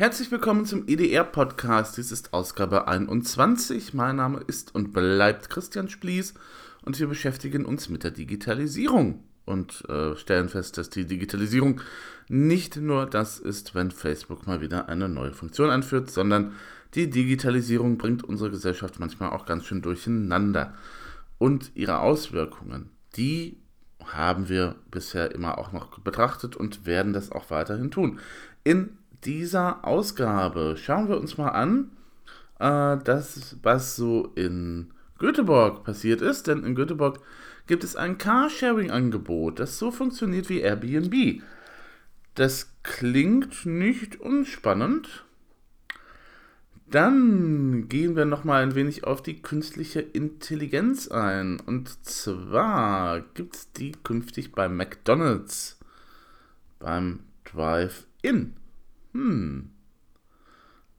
Herzlich willkommen zum EDR-Podcast. Dies ist Ausgabe 21. Mein Name ist und bleibt Christian Splies und wir beschäftigen uns mit der Digitalisierung und äh, stellen fest, dass die Digitalisierung nicht nur das ist, wenn Facebook mal wieder eine neue Funktion einführt, sondern die Digitalisierung bringt unsere Gesellschaft manchmal auch ganz schön durcheinander. Und ihre Auswirkungen, die haben wir bisher immer auch noch betrachtet und werden das auch weiterhin tun. In dieser Ausgabe schauen wir uns mal an, äh, das, was so in Göteborg passiert ist, denn in Göteborg gibt es ein Carsharing-Angebot, das so funktioniert wie Airbnb. Das klingt nicht unspannend. Dann gehen wir noch mal ein wenig auf die künstliche Intelligenz ein. Und zwar gibt es die künftig bei McDonald's beim Drive-In. Hm.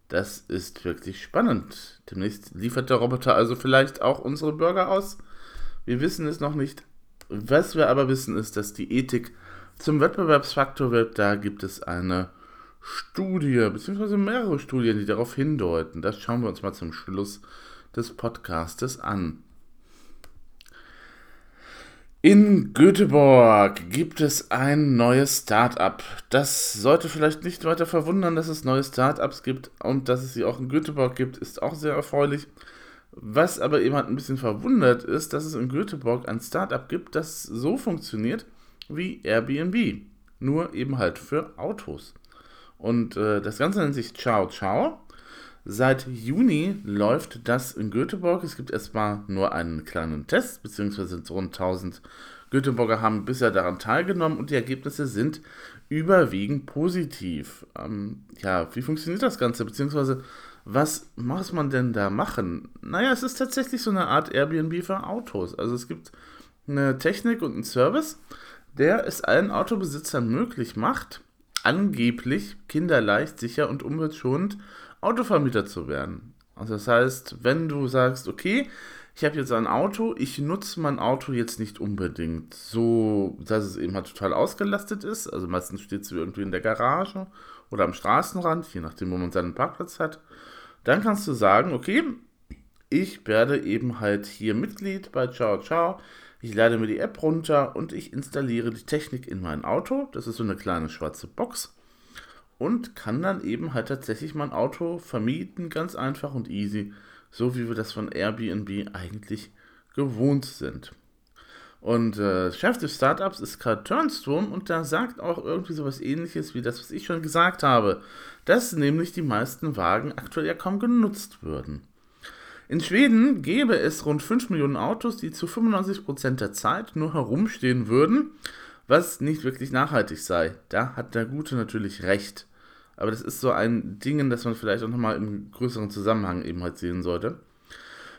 Das ist wirklich spannend. Demnächst liefert der Roboter also vielleicht auch unsere Burger aus. Wir wissen es noch nicht. Was wir aber wissen, ist, dass die Ethik zum Wettbewerbsfaktor wird. Da gibt es eine Studie, beziehungsweise mehrere Studien, die darauf hindeuten. Das schauen wir uns mal zum Schluss des Podcastes an. In Göteborg gibt es ein neues Start-up. Das sollte vielleicht nicht weiter verwundern, dass es neue Start-ups gibt und dass es sie auch in Göteborg gibt, ist auch sehr erfreulich. Was aber eben ein bisschen verwundert ist, dass es in Göteborg ein Start-up gibt, das so funktioniert wie Airbnb. Nur eben halt für Autos. Und äh, das Ganze nennt sich Ciao Ciao. Seit Juni läuft das in Göteborg. Es gibt erstmal nur einen kleinen Test, beziehungsweise rund 1000 Göteborger haben bisher daran teilgenommen und die Ergebnisse sind überwiegend positiv. Ähm, ja, wie funktioniert das Ganze, beziehungsweise was muss man denn da machen? Naja, es ist tatsächlich so eine Art Airbnb für Autos. Also es gibt eine Technik und einen Service, der es allen Autobesitzern möglich macht, angeblich kinderleicht, sicher und umweltschonend Autovermieter zu werden. Also das heißt, wenn du sagst, okay, ich habe jetzt ein Auto, ich nutze mein Auto jetzt nicht unbedingt so, dass es eben halt total ausgelastet ist. Also meistens steht es irgendwie in der Garage oder am Straßenrand, je nachdem, wo man seinen Parkplatz hat. Dann kannst du sagen, okay, ich werde eben halt hier Mitglied bei Ciao Ciao. Ich lade mir die App runter und ich installiere die Technik in mein Auto. Das ist so eine kleine schwarze Box und kann dann eben halt tatsächlich mein Auto vermieten, ganz einfach und easy, so wie wir das von Airbnb eigentlich gewohnt sind. Und äh, Chef des Startups ist Karl Turnstrom und da sagt auch irgendwie sowas ähnliches wie das, was ich schon gesagt habe, dass nämlich die meisten Wagen aktuell ja kaum genutzt würden. In Schweden gäbe es rund 5 Millionen Autos, die zu 95% der Zeit nur herumstehen würden, was nicht wirklich nachhaltig sei. Da hat der Gute natürlich recht. Aber das ist so ein Ding, das man vielleicht auch nochmal im größeren Zusammenhang eben halt sehen sollte.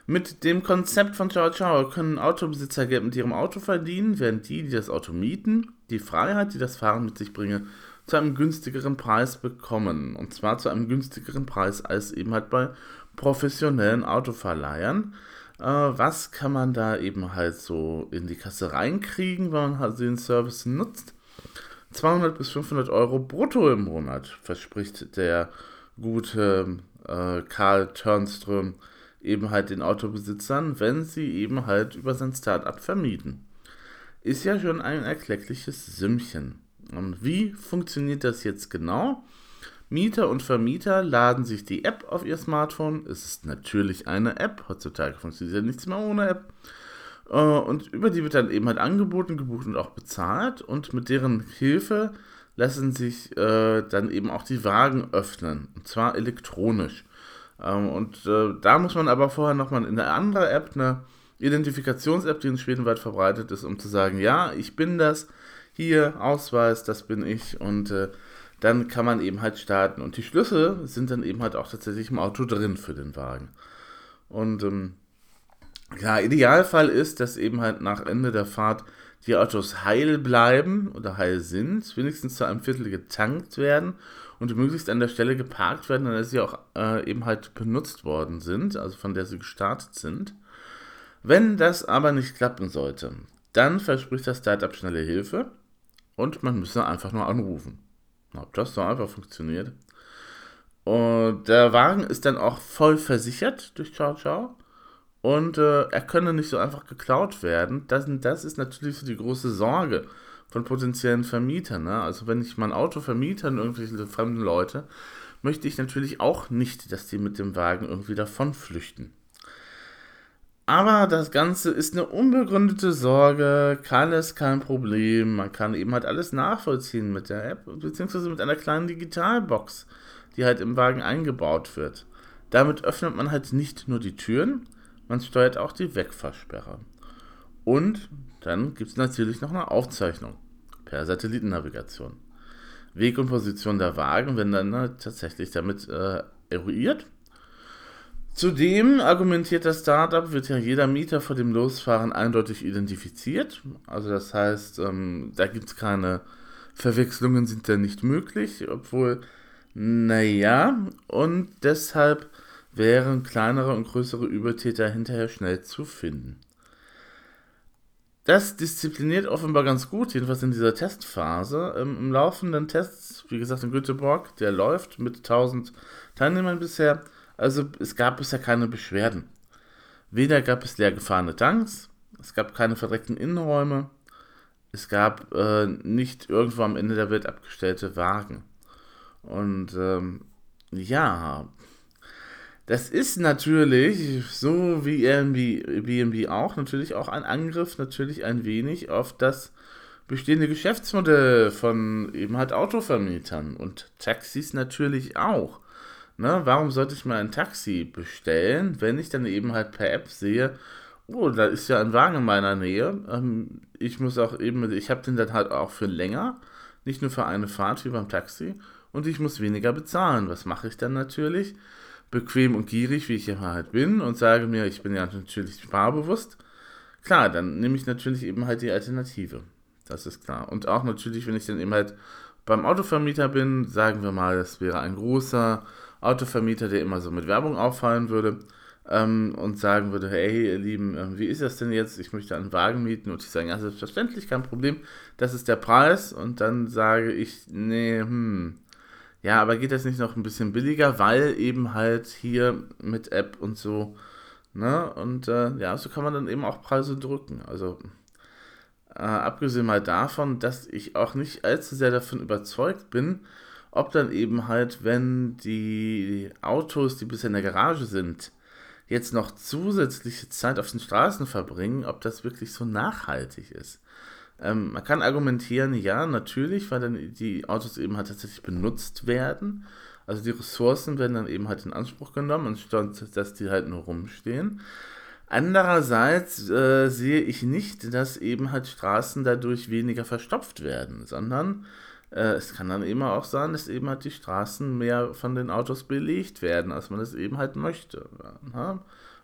Mit dem Konzept von Ciao Ciao können Autobesitzer Geld mit ihrem Auto verdienen, während die, die das Auto mieten, die Freiheit, die das Fahren mit sich bringe, zu einem günstigeren Preis bekommen. Und zwar zu einem günstigeren Preis als eben halt bei professionellen Autoverleihern. Äh, was kann man da eben halt so in die Kasse reinkriegen, wenn man halt den Service nutzt? 200 bis 500 Euro brutto im Monat, verspricht der gute äh, Karl Turnström eben halt den Autobesitzern, wenn sie eben halt über sein Startup vermieten. Ist ja schon ein erkleckliches Sümmchen. Und wie funktioniert das jetzt genau? Mieter und Vermieter laden sich die App auf ihr Smartphone. Es ist natürlich eine App. Heutzutage funktioniert ja nichts mehr ohne App. Äh, und über die wird dann eben halt angeboten, gebucht und auch bezahlt. Und mit deren Hilfe lassen sich äh, dann eben auch die Wagen öffnen. Und zwar elektronisch. Ähm, und äh, da muss man aber vorher nochmal in eine andere App, eine Identifikations-App, die in Schweden weit verbreitet ist, um zu sagen, ja, ich bin das. Hier, Ausweis, das bin ich. Und dann kann man eben halt starten. Und die Schlüssel sind dann eben halt auch tatsächlich im Auto drin für den Wagen. Und ähm, ja, Idealfall ist, dass eben halt nach Ende der Fahrt die Autos heil bleiben oder heil sind, wenigstens zu einem Viertel getankt werden und möglichst an der Stelle geparkt werden, an der sie auch äh, eben halt benutzt worden sind, also von der sie gestartet sind. Wenn das aber nicht klappen sollte, dann verspricht das Startup schnelle Hilfe und man müsse einfach nur anrufen. Ob das so einfach funktioniert. Und der Wagen ist dann auch voll versichert durch Ciao Ciao. Und äh, er könne nicht so einfach geklaut werden. Das, das ist natürlich so die große Sorge von potenziellen Vermietern. Ne? Also wenn ich mein Auto vermiete an irgendwelche fremden Leute, möchte ich natürlich auch nicht, dass die mit dem Wagen irgendwie davon flüchten. Aber das Ganze ist eine unbegründete Sorge, alles kein Problem. Man kann eben halt alles nachvollziehen mit der App, beziehungsweise mit einer kleinen Digitalbox, die halt im Wagen eingebaut wird. Damit öffnet man halt nicht nur die Türen, man steuert auch die Wegfahrsperre. Und dann gibt es natürlich noch eine Aufzeichnung per Satellitennavigation. Weg und Position der Wagen werden dann halt tatsächlich damit äh, eruiert. Zudem argumentiert das Startup, wird ja jeder Mieter vor dem Losfahren eindeutig identifiziert. Also das heißt, ähm, da gibt es keine Verwechslungen, sind da nicht möglich, obwohl, naja, und deshalb wären kleinere und größere Übertäter hinterher schnell zu finden. Das diszipliniert offenbar ganz gut, jedenfalls in dieser Testphase. Ähm, Im laufenden Test, wie gesagt in Göteborg, der läuft mit 1000 Teilnehmern bisher. Also es gab bisher keine Beschwerden. Weder gab es leer gefahrene Tanks, es gab keine verdreckten Innenräume, es gab äh, nicht irgendwo am Ende der Welt abgestellte Wagen. Und ähm, ja, das ist natürlich, so wie Airbnb auch, natürlich auch ein Angriff, natürlich ein wenig auf das bestehende Geschäftsmodell von eben halt Autovermietern und Taxis natürlich auch. Ne, warum sollte ich mal ein Taxi bestellen, wenn ich dann eben halt per App sehe, oh, da ist ja ein Wagen in meiner Nähe. Ähm, ich muss auch eben, ich habe den dann halt auch für länger, nicht nur für eine Fahrt wie beim Taxi und ich muss weniger bezahlen. Was mache ich dann natürlich? bequem und gierig, wie ich ja halt bin, und sage mir, ich bin ja natürlich sparbewusst, klar, dann nehme ich natürlich eben halt die Alternative. Das ist klar. Und auch natürlich, wenn ich dann eben halt beim Autovermieter bin, sagen wir mal, das wäre ein großer Autovermieter, der immer so mit Werbung auffallen würde ähm, und sagen würde, hey ihr Lieben, äh, wie ist das denn jetzt? Ich möchte einen Wagen mieten und ich sage, ja, selbstverständlich, kein Problem, das ist der Preis und dann sage ich, nee, hm, ja, aber geht das nicht noch ein bisschen billiger, weil eben halt hier mit App und so, ne? Und äh, ja, so kann man dann eben auch Preise drücken. Also äh, abgesehen mal davon, dass ich auch nicht allzu sehr davon überzeugt bin, ob dann eben halt, wenn die Autos, die bisher in der Garage sind, jetzt noch zusätzliche Zeit auf den Straßen verbringen, ob das wirklich so nachhaltig ist. Ähm, man kann argumentieren, ja, natürlich, weil dann die Autos eben halt tatsächlich benutzt werden. Also die Ressourcen werden dann eben halt in Anspruch genommen, anstatt dass die halt nur rumstehen. Andererseits äh, sehe ich nicht, dass eben halt Straßen dadurch weniger verstopft werden, sondern äh, es kann dann eben auch sein, dass eben halt die Straßen mehr von den Autos belegt werden, als man es eben halt möchte. Ja?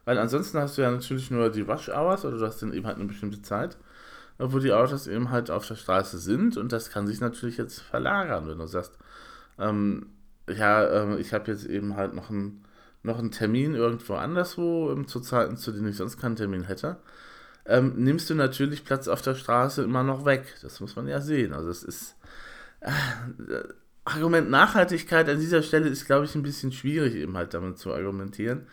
Weil ansonsten hast du ja natürlich nur die Rush Hours oder du hast dann eben halt eine bestimmte Zeit wo die Autos eben halt auf der Straße sind und das kann sich natürlich jetzt verlagern, wenn du sagst, ähm, ja, äh, ich habe jetzt eben halt noch einen, noch einen Termin irgendwo anderswo ähm, zu Zeiten, zu denen ich sonst keinen Termin hätte, ähm, nimmst du natürlich Platz auf der Straße immer noch weg. Das muss man ja sehen. Also es ist äh, Argument Nachhaltigkeit an dieser Stelle ist, glaube ich, ein bisschen schwierig eben halt damit zu argumentieren.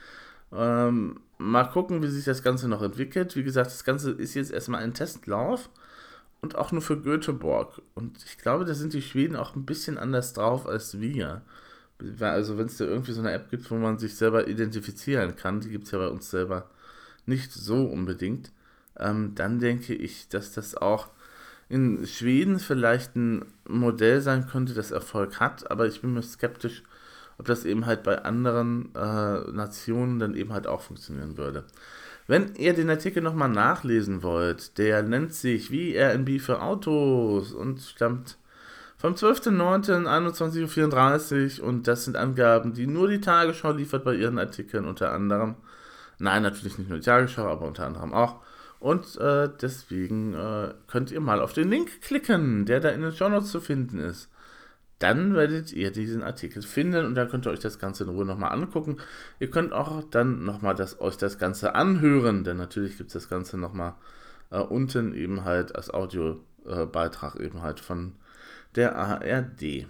Ähm, mal gucken, wie sich das Ganze noch entwickelt. Wie gesagt, das Ganze ist jetzt erstmal ein Testlauf und auch nur für Göteborg. Und ich glaube, da sind die Schweden auch ein bisschen anders drauf als wir. Also wenn es da irgendwie so eine App gibt, wo man sich selber identifizieren kann, die gibt es ja bei uns selber nicht so unbedingt, ähm, dann denke ich, dass das auch in Schweden vielleicht ein Modell sein könnte, das Erfolg hat, aber ich bin mir skeptisch, ob das eben halt bei anderen äh, Nationen dann eben halt auch funktionieren würde. Wenn ihr den Artikel nochmal nachlesen wollt, der nennt sich wie Airbnb für Autos und stammt vom 12.09.21.34 Uhr und das sind Angaben, die nur die Tagesschau liefert bei ihren Artikeln unter anderem. Nein, natürlich nicht nur die Tagesschau, aber unter anderem auch. Und äh, deswegen äh, könnt ihr mal auf den Link klicken, der da in den Show Notes zu finden ist dann werdet ihr diesen Artikel finden und dann könnt ihr euch das Ganze in Ruhe nochmal angucken. Ihr könnt auch dann nochmal das, euch das Ganze anhören, denn natürlich gibt es das Ganze nochmal äh, unten eben halt als Audiobeitrag äh, eben halt von der ARD.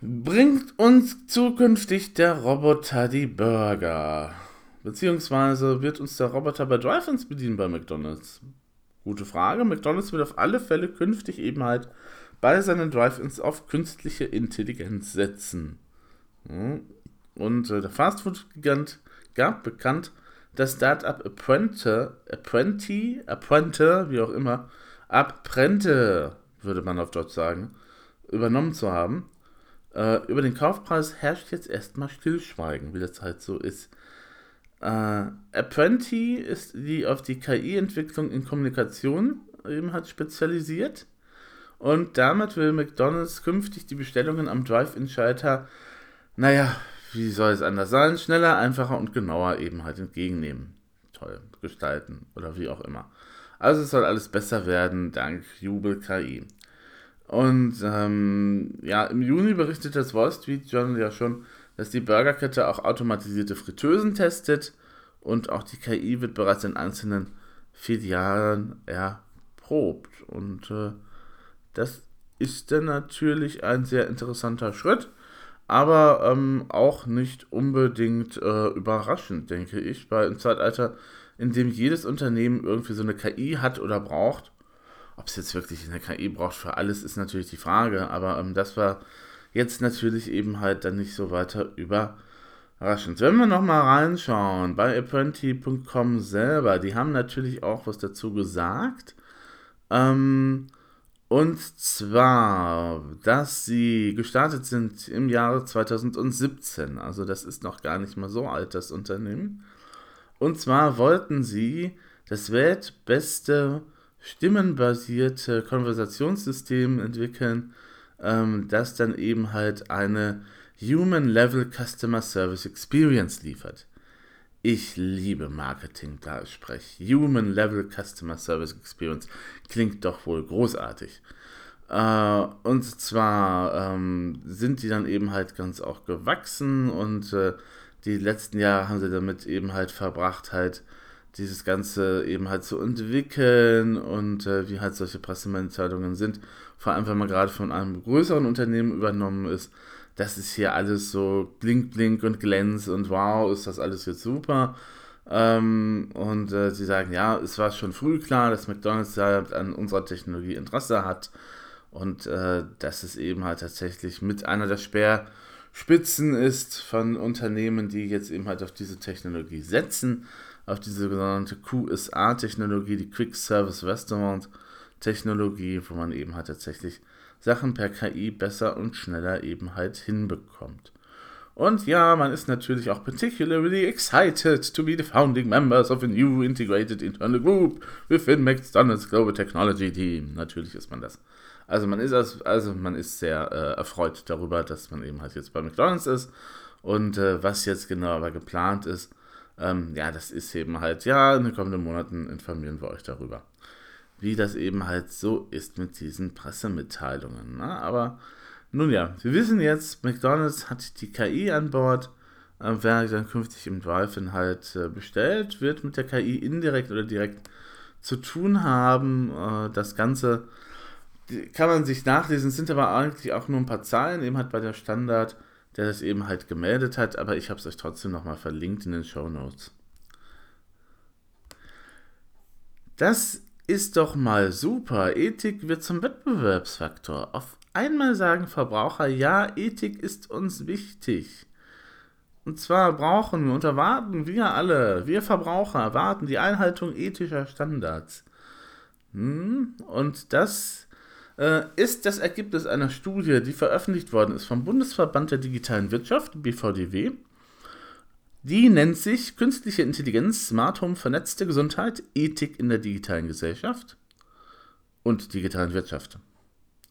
Bringt uns zukünftig der Roboter die Burger? Beziehungsweise wird uns der Roboter bei Drive-Ins bedienen bei McDonalds? Gute Frage. McDonalds wird auf alle Fälle künftig eben halt bei seinen Drive-Ins auf künstliche Intelligenz setzen. Und äh, der Fastfood-Gigant gab bekannt, das Startup Apprente, Apprenti, Apprente, wie auch immer, Apprente, würde man auf Deutsch sagen, übernommen zu haben. Äh, über den Kaufpreis herrscht jetzt erstmal Stillschweigen, wie das halt so ist. Äh, Apprenti ist die auf die KI-Entwicklung in Kommunikation eben halt spezialisiert. Und damit will McDonalds künftig die Bestellungen am Drive-In-Schalter, naja, wie soll es anders sein, schneller, einfacher und genauer eben halt entgegennehmen. Toll, gestalten oder wie auch immer. Also es soll alles besser werden, dank Jubel KI. Und ähm, ja, im Juni berichtet das Wall Street Journal ja schon, dass die Burgerkette auch automatisierte Fritteusen testet und auch die KI wird bereits in einzelnen Filialen erprobt. Und äh, das ist dann natürlich ein sehr interessanter Schritt, aber ähm, auch nicht unbedingt äh, überraschend, denke ich, weil im Zeitalter, in dem jedes Unternehmen irgendwie so eine KI hat oder braucht, ob es jetzt wirklich eine KI braucht für alles, ist natürlich die Frage, aber ähm, das war jetzt natürlich eben halt dann nicht so weiter überraschend. Wenn wir nochmal reinschauen bei apprenti.com selber, die haben natürlich auch was dazu gesagt. Ähm, und zwar, dass sie gestartet sind im Jahre 2017. Also das ist noch gar nicht mal so alt, das Unternehmen. Und zwar wollten sie das weltbeste stimmenbasierte Konversationssystem entwickeln, ähm, das dann eben halt eine Human Level Customer Service Experience liefert. Ich liebe Marketing, da ich spreche. Human Level Customer Service Experience klingt doch wohl großartig. Äh, und zwar ähm, sind die dann eben halt ganz auch gewachsen und äh, die letzten Jahre haben sie damit eben halt verbracht, halt dieses Ganze eben halt zu entwickeln und äh, wie halt solche Pressemitteilungen sind. Vor allem, wenn man gerade von einem größeren Unternehmen übernommen ist. Das ist hier alles so blink, blink und glänz und wow, ist das alles jetzt super. Ähm, und äh, sie sagen, ja, es war schon früh klar, dass McDonald's an unserer Technologie Interesse hat und äh, dass es eben halt tatsächlich mit einer der Speerspitzen ist von Unternehmen, die jetzt eben halt auf diese Technologie setzen auf diese sogenannte QSA-Technologie, die Quick Service Restaurant Technologie, wo man eben halt tatsächlich Sachen per KI besser und schneller eben halt hinbekommt. Und ja, man ist natürlich auch particularly excited to be the founding members of a new integrated internal group within McDonald's Global Technology Team. Natürlich ist man das. Also man ist also man ist sehr äh, erfreut darüber, dass man eben halt jetzt bei McDonald's ist und äh, was jetzt genau aber geplant ist, ähm, ja, das ist eben halt, ja, in den kommenden Monaten informieren wir euch darüber. Wie das eben halt so ist mit diesen Pressemitteilungen. Ne? Aber nun ja, wir wissen jetzt, McDonalds hat die KI an Bord. Äh, wer dann künftig im Drive-In halt äh, bestellt, wird mit der KI indirekt oder direkt zu tun haben. Äh, das Ganze kann man sich nachlesen, sind aber eigentlich auch nur ein paar Zahlen, eben halt bei der Standard der das eben halt gemeldet hat, aber ich habe es euch trotzdem nochmal verlinkt in den Show Notes. Das ist doch mal super. Ethik wird zum Wettbewerbsfaktor. Auf einmal sagen Verbraucher, ja, Ethik ist uns wichtig. Und zwar brauchen wir und erwarten wir alle, wir Verbraucher, erwarten die Einhaltung ethischer Standards. Hm? Und das äh, ist das Ergebnis einer Studie, die veröffentlicht worden ist vom Bundesverband der digitalen Wirtschaft, BVDW. Die nennt sich Künstliche Intelligenz, Smart Home, vernetzte Gesundheit, Ethik in der digitalen Gesellschaft und digitalen Wirtschaft.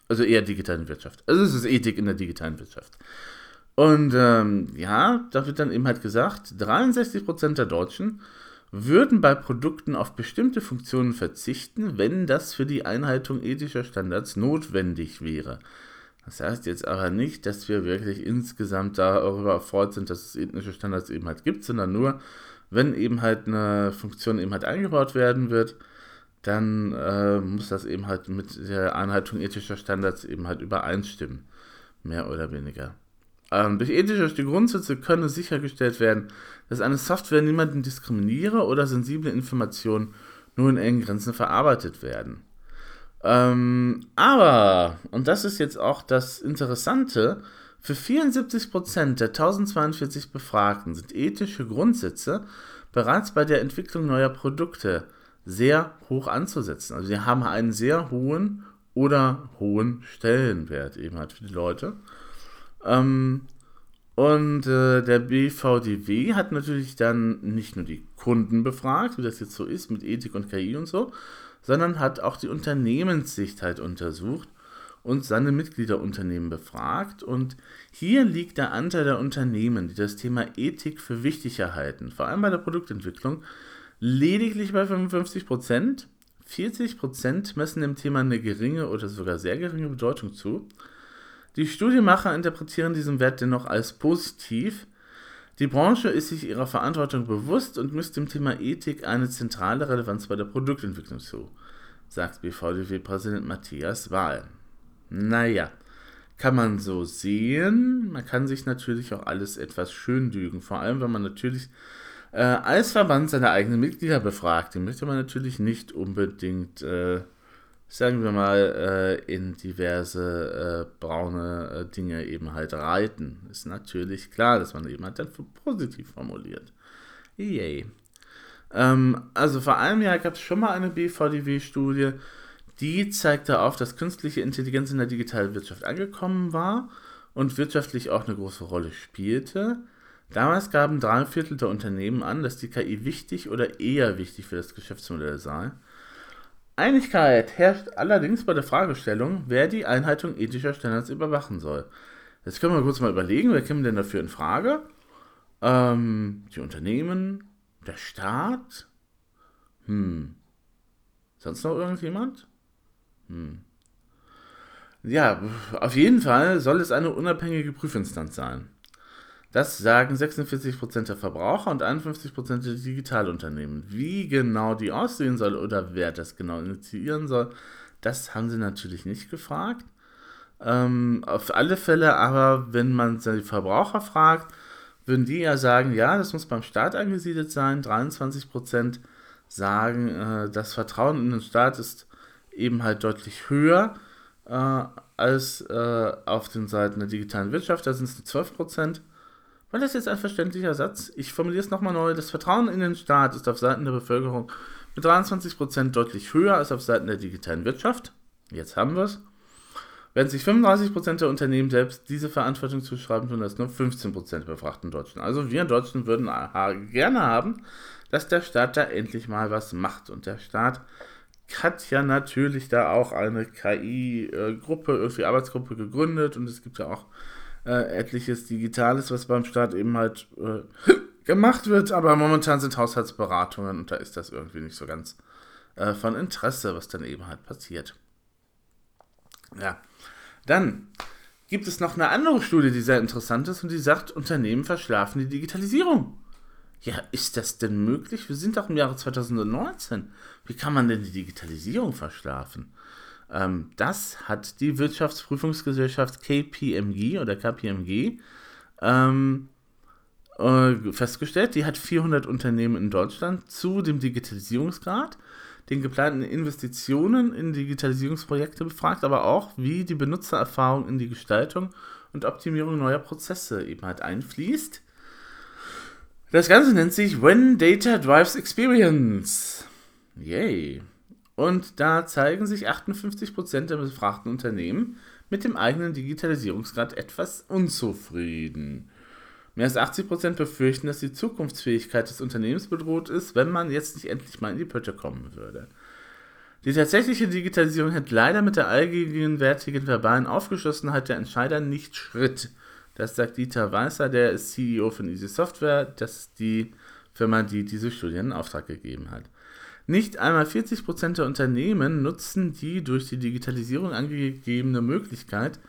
Also eher digitalen Wirtschaft. Also es ist Ethik in der digitalen Wirtschaft. Und ähm, ja, da wird dann eben halt gesagt, 63% der Deutschen würden bei Produkten auf bestimmte Funktionen verzichten, wenn das für die Einhaltung ethischer Standards notwendig wäre. Das heißt jetzt aber nicht, dass wir wirklich insgesamt darüber erfreut sind, dass es ethnische Standards eben halt gibt, sondern nur, wenn eben halt eine Funktion eben halt eingebaut werden wird, dann äh, muss das eben halt mit der Einhaltung ethischer Standards eben halt übereinstimmen. Mehr oder weniger. Ähm, durch ethische Grundsätze könne sichergestellt werden, dass eine Software niemanden diskriminiere oder sensible Informationen nur in engen Grenzen verarbeitet werden. Ähm, aber, und das ist jetzt auch das Interessante, für 74% der 1042 Befragten sind ethische Grundsätze bereits bei der Entwicklung neuer Produkte sehr hoch anzusetzen. Also sie haben einen sehr hohen oder hohen Stellenwert eben halt für die Leute. Ähm, und äh, der BVDW hat natürlich dann nicht nur die Kunden befragt, wie das jetzt so ist mit Ethik und KI und so, sondern hat auch die Unternehmenssicht halt untersucht und seine Mitgliederunternehmen befragt. Und hier liegt der Anteil der Unternehmen, die das Thema Ethik für wichtig erhalten, vor allem bei der Produktentwicklung, lediglich bei 55 Prozent. 40 Prozent messen dem Thema eine geringe oder sogar sehr geringe Bedeutung zu. Die Studienmacher interpretieren diesen Wert dennoch als positiv. Die Branche ist sich ihrer Verantwortung bewusst und misst dem Thema Ethik eine zentrale Relevanz bei der Produktentwicklung zu, sagt BVDW-Präsident Matthias Wahl. Naja, kann man so sehen. Man kann sich natürlich auch alles etwas schön lügen, vor allem wenn man natürlich äh, als Verband seine eigenen Mitglieder befragt. Die möchte man natürlich nicht unbedingt äh, sagen wir mal, äh, in diverse äh, braune äh, Dinge eben halt reiten. Ist natürlich klar, dass man eben halt dann positiv formuliert. Yay. Ähm, also vor einem Jahr gab es schon mal eine BVDW-Studie, die zeigte auf, dass künstliche Intelligenz in der digitalen Wirtschaft angekommen war und wirtschaftlich auch eine große Rolle spielte. Damals gaben drei Viertel der Unternehmen an, dass die KI wichtig oder eher wichtig für das Geschäftsmodell sei. Einigkeit herrscht allerdings bei der Fragestellung, wer die Einhaltung ethischer Standards überwachen soll. Jetzt können wir kurz mal überlegen, wer käme denn dafür in Frage? Ähm, die Unternehmen, der Staat? Hm. Sonst noch irgendjemand? Hm. Ja, auf jeden Fall soll es eine unabhängige Prüfinstanz sein. Das sagen 46% der Verbraucher und 51% der Digitalunternehmen. Wie genau die aussehen soll oder wer das genau initiieren soll, das haben sie natürlich nicht gefragt. Ähm, auf alle Fälle aber, wenn man die Verbraucher fragt, würden die ja sagen, ja, das muss beim Staat angesiedelt sein. 23% sagen, äh, das Vertrauen in den Staat ist eben halt deutlich höher äh, als äh, auf den Seiten der digitalen Wirtschaft. Da sind es nur 12%. Weil das jetzt ein verständlicher Satz. Ich formuliere es nochmal neu. Das Vertrauen in den Staat ist auf Seiten der Bevölkerung mit 23% deutlich höher als auf Seiten der digitalen Wirtschaft. Jetzt haben wir es. Während sich 35% der Unternehmen selbst diese Verantwortung zuschreiben, tun das nur 15% der befragten Deutschen. Also wir Deutschen würden gerne haben, dass der Staat da endlich mal was macht. Und der Staat hat ja natürlich da auch eine KI-Gruppe, äh, irgendwie Arbeitsgruppe gegründet und es gibt ja auch äh, etliches Digitales, was beim Staat eben halt äh, gemacht wird, aber momentan sind Haushaltsberatungen und da ist das irgendwie nicht so ganz äh, von Interesse, was dann eben halt passiert. Ja, dann gibt es noch eine andere Studie, die sehr interessant ist und die sagt, Unternehmen verschlafen die Digitalisierung. Ja, ist das denn möglich? Wir sind doch im Jahre 2019. Wie kann man denn die Digitalisierung verschlafen? Ähm, das hat die Wirtschaftsprüfungsgesellschaft KPMG oder KPMG ähm, äh, festgestellt. Die hat 400 Unternehmen in Deutschland zu dem Digitalisierungsgrad, den geplanten Investitionen in Digitalisierungsprojekte befragt, aber auch, wie die Benutzererfahrung in die Gestaltung und Optimierung neuer Prozesse eben halt einfließt. Das Ganze nennt sich When Data Drives Experience. Yay. Und da zeigen sich 58% der befragten Unternehmen mit dem eigenen Digitalisierungsgrad etwas unzufrieden. Mehr als 80% befürchten, dass die Zukunftsfähigkeit des Unternehmens bedroht ist, wenn man jetzt nicht endlich mal in die Pötte kommen würde. Die tatsächliche Digitalisierung hält leider mit der allgegenwärtigen verbalen Aufgeschlossenheit der Entscheider nicht Schritt. Das sagt Dieter Weißer, der ist CEO von Easy Software. Das ist die Firma, die diese Studien in Auftrag gegeben hat. Nicht einmal 40% der Unternehmen nutzen die durch die Digitalisierung angegebene Möglichkeit,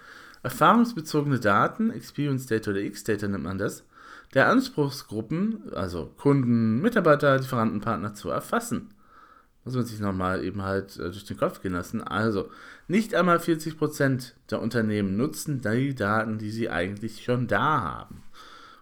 erfahrungsbezogene Daten, Experience Data oder X-Data nennt man das, der Anspruchsgruppen, also Kunden, Mitarbeiter, Lieferantenpartner, zu erfassen. Muss man sich nochmal eben halt äh, durch den Kopf gehen lassen. Also, nicht einmal 40% der Unternehmen nutzen die Daten, die sie eigentlich schon da haben.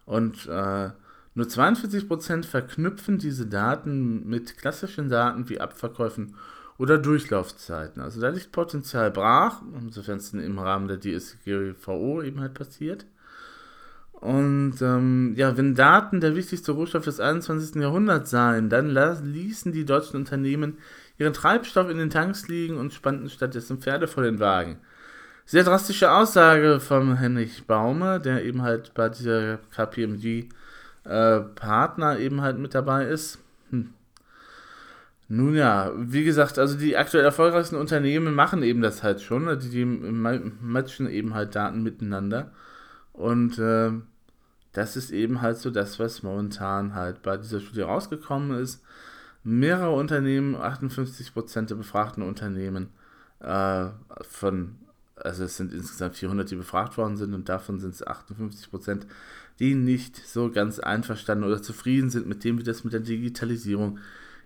Und äh, nur 42% verknüpfen diese Daten mit klassischen Daten wie Abverkäufen oder Durchlaufzeiten. Also da liegt Potenzial brach, insofern es im Rahmen der DSGVO eben halt passiert. Und ähm, ja, wenn Daten der wichtigste Rohstoff des 21. Jahrhunderts seien, dann ließen die deutschen Unternehmen ihren Treibstoff in den Tanks liegen und spannten stattdessen Pferde vor den Wagen. Sehr drastische Aussage von Henrich Baume, der eben halt bei dieser KPMG äh, Partner eben halt mit dabei ist. Hm. Nun ja, wie gesagt, also die aktuell erfolgreichsten Unternehmen machen eben das halt schon, also die, die matchen eben halt Daten miteinander. Und äh, das ist eben halt so das, was momentan halt bei dieser Studie rausgekommen ist. Mehrere Unternehmen, 58% der befragten Unternehmen äh, von, also es sind insgesamt 400, die befragt worden sind und davon sind es 58%, die nicht so ganz einverstanden oder zufrieden sind mit dem, wie das mit der Digitalisierung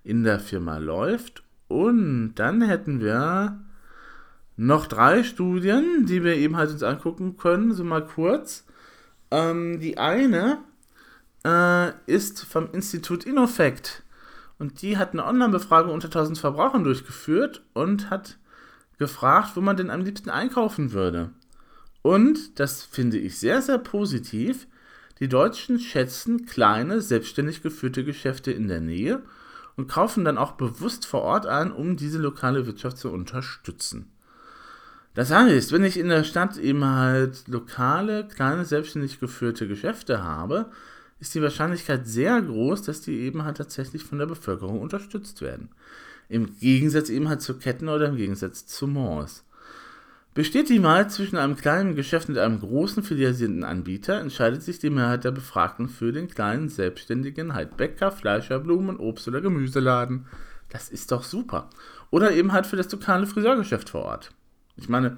in der Firma läuft. Und dann hätten wir noch drei Studien, die wir eben halt uns angucken können, so mal kurz. Ähm, die eine äh, ist vom Institut Innofect und die hat eine Online-Befragung unter 1000 Verbrauchern durchgeführt und hat gefragt, wo man denn am liebsten einkaufen würde. Und, das finde ich sehr, sehr positiv, die Deutschen schätzen kleine, selbstständig geführte Geschäfte in der Nähe und kaufen dann auch bewusst vor Ort ein, um diese lokale Wirtschaft zu unterstützen. Das heißt, wenn ich in der Stadt eben halt lokale, kleine, selbstständig geführte Geschäfte habe, ist die Wahrscheinlichkeit sehr groß, dass die eben halt tatsächlich von der Bevölkerung unterstützt werden. Im Gegensatz eben halt zu Ketten oder im Gegensatz zu Malls. Besteht die Wahl zwischen einem kleinen Geschäft und einem großen filialisierten Anbieter, entscheidet sich die Mehrheit der Befragten für den kleinen selbstständigen halt Bäcker, Fleischer, Blumen, Obst- oder Gemüseladen. Das ist doch super. Oder eben halt für das lokale Friseurgeschäft vor Ort. Ich meine,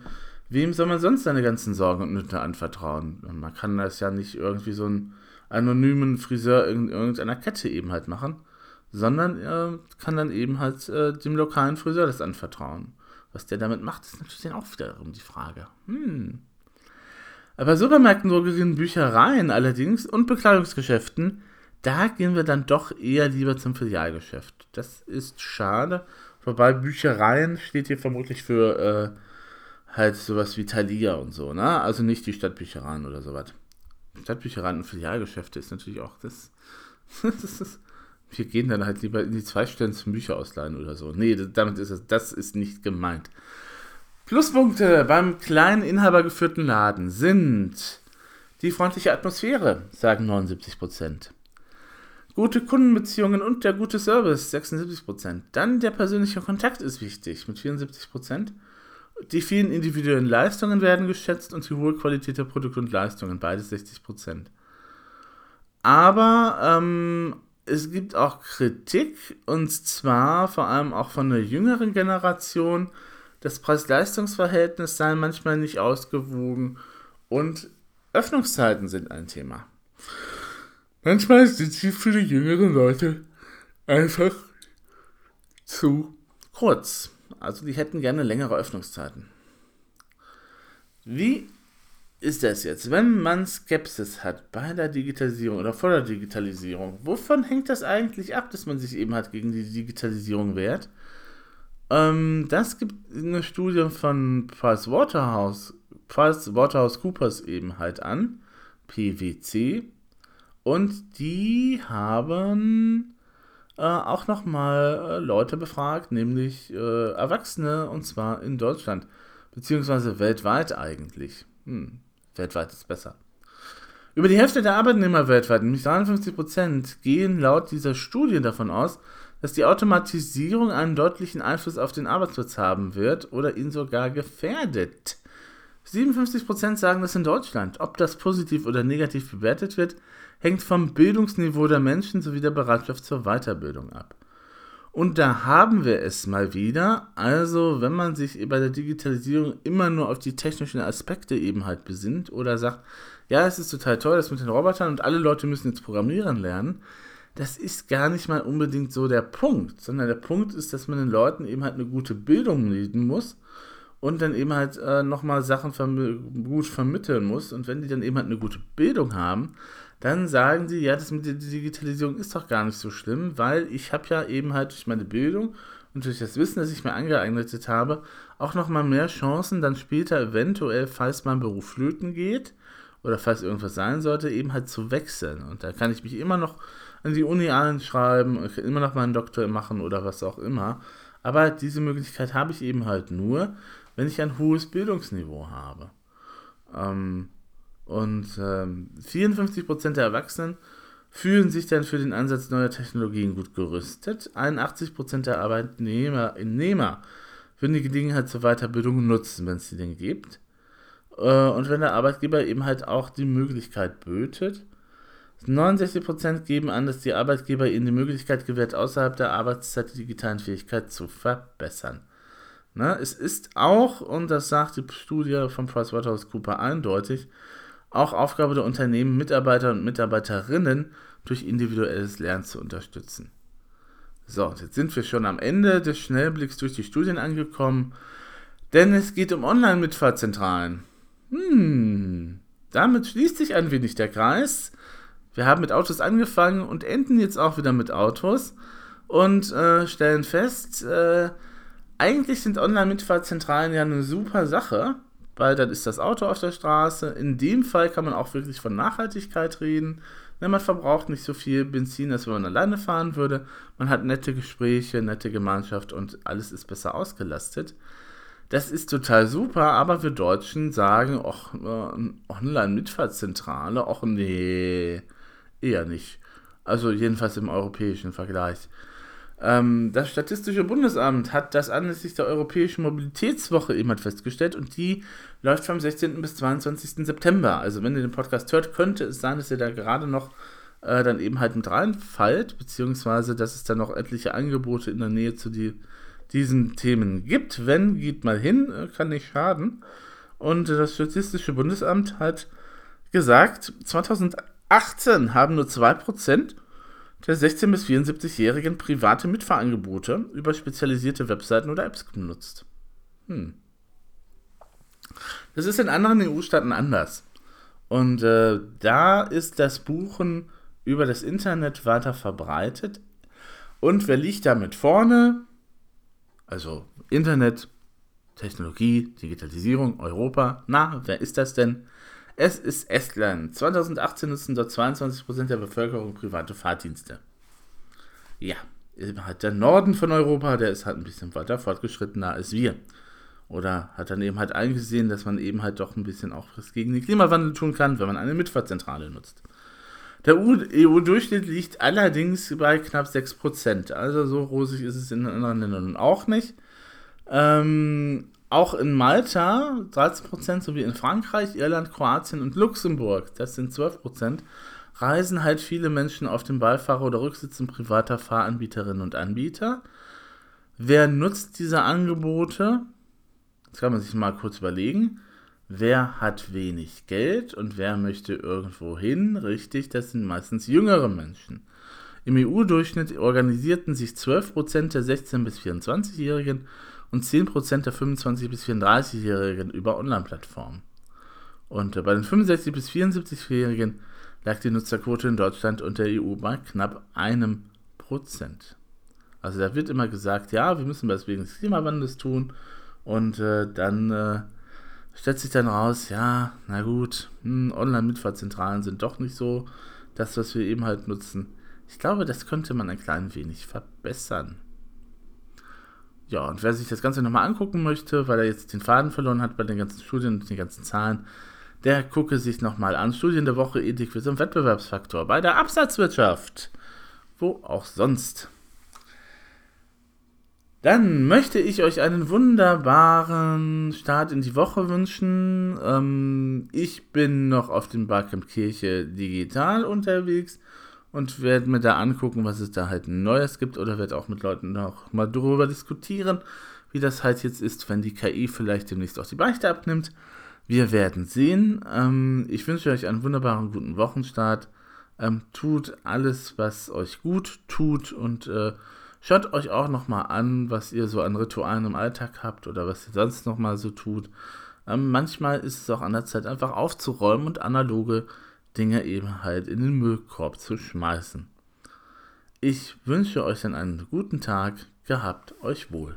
wem soll man sonst seine ganzen Sorgen und Nöte anvertrauen? Man kann das ja nicht irgendwie so einen anonymen Friseur in irgendeiner Kette eben halt machen, sondern er kann dann eben halt äh, dem lokalen Friseur das anvertrauen. Was der damit macht, ist natürlich dann auch wiederum die Frage. Hm. Aber Supermärkten, Drogerien, Büchereien allerdings und Bekleidungsgeschäften, da gehen wir dann doch eher lieber zum Filialgeschäft. Das ist schade. Wobei Büchereien steht hier vermutlich für äh, halt sowas wie Thalia und so, ne? Also nicht die Stadtbüchereien oder sowas. Stadtbüchereien und Filialgeschäfte ist natürlich auch das. das ist, wir gehen dann halt lieber in die zwei Stellen zum Bücher ausleihen oder so. Nee, damit ist es, das ist nicht gemeint. Pluspunkte beim kleinen inhabergeführten Laden sind die freundliche Atmosphäre, sagen 79%. Gute Kundenbeziehungen und der gute Service, 76%. Dann der persönliche Kontakt ist wichtig, mit 74%. Die vielen individuellen Leistungen werden geschätzt und die hohe Qualität der Produkte und Leistungen, beides 60%. Aber ähm, es gibt auch Kritik, und zwar vor allem auch von der jüngeren Generation. Das Preis-Leistungs-Verhältnis sei manchmal nicht ausgewogen und Öffnungszeiten sind ein Thema. Manchmal sind sie für die jüngeren Leute einfach zu kurz. Also die hätten gerne längere Öffnungszeiten. Wie ist das jetzt? Wenn man Skepsis hat bei der Digitalisierung oder vor der Digitalisierung, wovon hängt das eigentlich ab, dass man sich eben halt gegen die Digitalisierung wehrt? Ähm, das gibt eine Studie von Pricewaterhouse, PricewaterhouseCoopers eben halt an, PwC, und die haben äh, auch nochmal äh, Leute befragt, nämlich äh, Erwachsene, und zwar in Deutschland, beziehungsweise weltweit eigentlich. Hm, weltweit ist besser. Über die Hälfte der Arbeitnehmer weltweit, nämlich 53%, gehen laut dieser Studie davon aus, dass die Automatisierung einen deutlichen Einfluss auf den Arbeitsplatz haben wird oder ihn sogar gefährdet. 57% sagen das in Deutschland. Ob das positiv oder negativ bewertet wird, hängt vom Bildungsniveau der Menschen sowie der Bereitschaft zur Weiterbildung ab. Und da haben wir es mal wieder. Also, wenn man sich bei der Digitalisierung immer nur auf die technischen Aspekte eben halt besinnt oder sagt, ja, es ist total toll, das mit den Robotern und alle Leute müssen jetzt programmieren lernen, das ist gar nicht mal unbedingt so der Punkt, sondern der Punkt ist, dass man den Leuten eben halt eine gute Bildung bieten muss und dann eben halt äh, nochmal Sachen verm gut vermitteln muss. Und wenn die dann eben halt eine gute Bildung haben, dann sagen sie, ja, das mit der Digitalisierung ist doch gar nicht so schlimm, weil ich habe ja eben halt durch meine Bildung und durch das Wissen, das ich mir angeeignet habe, auch nochmal mehr Chancen, dann später eventuell, falls mein Beruf flöten geht oder falls irgendwas sein sollte, eben halt zu wechseln. Und da kann ich mich immer noch an die Uni anschreiben, immer noch meinen Doktor machen oder was auch immer. Aber diese Möglichkeit habe ich eben halt nur, wenn ich ein hohes Bildungsniveau habe. Ähm, und ähm, 54% der Erwachsenen fühlen sich dann für den Ansatz neuer Technologien gut gerüstet. 81% der Arbeitnehmer würden die Gelegenheit zur Weiterbildung nutzen, wenn es sie denn gibt. Äh, und wenn der Arbeitgeber eben halt auch die Möglichkeit bötet. 69% geben an, dass die Arbeitgeber ihnen die Möglichkeit gewährt, außerhalb der Arbeitszeit die digitalen Fähigkeiten zu verbessern. Ne? Es ist auch, und das sagt die Studie von PricewaterhouseCooper eindeutig, auch Aufgabe der Unternehmen, Mitarbeiter und Mitarbeiterinnen durch individuelles Lernen zu unterstützen. So, jetzt sind wir schon am Ende des Schnellblicks durch die Studien angekommen, denn es geht um Online-Mitfahrzentralen. Hm, damit schließt sich ein wenig der Kreis. Wir haben mit Autos angefangen und enden jetzt auch wieder mit Autos und äh, stellen fest, äh, eigentlich sind Online-Mitfahrzentralen ja eine super Sache, weil dann ist das Auto auf der Straße. In dem Fall kann man auch wirklich von Nachhaltigkeit reden. Ne, man verbraucht nicht so viel Benzin, als wenn man alleine fahren würde. Man hat nette Gespräche, nette Gemeinschaft und alles ist besser ausgelastet. Das ist total super, aber wir Deutschen sagen, ach, äh, Online-Mitfahrzentrale, ach nee, eher nicht. Also jedenfalls im europäischen Vergleich. Ähm, das Statistische Bundesamt hat das anlässlich der Europäischen Mobilitätswoche eben halt festgestellt und die läuft vom 16. bis 22. September. Also wenn ihr den Podcast hört, könnte es sein, dass ihr da gerade noch äh, dann eben halt mit reinfallt, beziehungsweise dass es dann noch etliche Angebote in der Nähe zu die, diesen Themen gibt. Wenn, geht mal hin, äh, kann nicht schaden. Und äh, das Statistische Bundesamt hat gesagt, 2018 haben nur 2% der 16- bis 74-Jährigen private Mitfahrangebote über spezialisierte Webseiten oder Apps genutzt. Hm. Das ist in anderen EU-Staaten anders. Und äh, da ist das Buchen über das Internet weiter verbreitet. Und wer liegt damit vorne? Also Internet, Technologie, Digitalisierung, Europa. Na, wer ist das denn? Es ist Estland. 2018 nutzen dort 22% der Bevölkerung private Fahrdienste. Ja, halt der Norden von Europa, der ist halt ein bisschen weiter fortgeschrittener als wir. Oder hat dann eben halt eingesehen, dass man eben halt doch ein bisschen auch was gegen den Klimawandel tun kann, wenn man eine Mitfahrzentrale nutzt. Der EU-Durchschnitt liegt allerdings bei knapp 6%. Also so rosig ist es in anderen Ländern auch nicht. Ähm, auch in Malta 13%, sowie in Frankreich, Irland, Kroatien und Luxemburg, das sind 12%, reisen halt viele Menschen auf dem Beifahrer- oder Rücksitzen privater Fahranbieterinnen und Anbieter. Wer nutzt diese Angebote? Das kann man sich mal kurz überlegen. Wer hat wenig Geld und wer möchte irgendwo hin? Richtig, das sind meistens jüngere Menschen. Im EU-Durchschnitt organisierten sich 12% der 16- bis 24-Jährigen und 10% der 25- bis 34-Jährigen über Online-Plattformen. Und äh, bei den 65- bis 74-Jährigen lag die Nutzerquote in Deutschland und der EU bei knapp einem Prozent. Also da wird immer gesagt, ja, wir müssen was wegen des Klimawandels tun und äh, dann äh, stellt sich dann raus, ja, na gut, hm, Online-Mitfahrzentralen sind doch nicht so das, was wir eben halt nutzen. Ich glaube, das könnte man ein klein wenig verbessern. Ja, und wer sich das Ganze nochmal angucken möchte, weil er jetzt den Faden verloren hat bei den ganzen Studien und den ganzen Zahlen, der gucke sich nochmal an. Studien der Woche, Ethik für und Wettbewerbsfaktor bei der Absatzwirtschaft. Wo auch sonst. Dann möchte ich euch einen wunderbaren Start in die Woche wünschen. Ähm, ich bin noch auf dem Barcamp Kirche digital unterwegs und werde mir da angucken, was es da halt Neues gibt oder werde auch mit Leuten noch mal darüber diskutieren, wie das halt jetzt ist, wenn die KI vielleicht demnächst auch die Beichte abnimmt. Wir werden sehen. Ähm, ich wünsche euch einen wunderbaren guten Wochenstart. Ähm, tut alles, was euch gut tut und äh, schaut euch auch noch mal an, was ihr so an Ritualen im Alltag habt oder was ihr sonst noch mal so tut. Ähm, manchmal ist es auch an der Zeit, einfach aufzuräumen und analoge Dinge eben halt in den Müllkorb zu schmeißen. Ich wünsche euch dann einen guten Tag, gehabt euch wohl.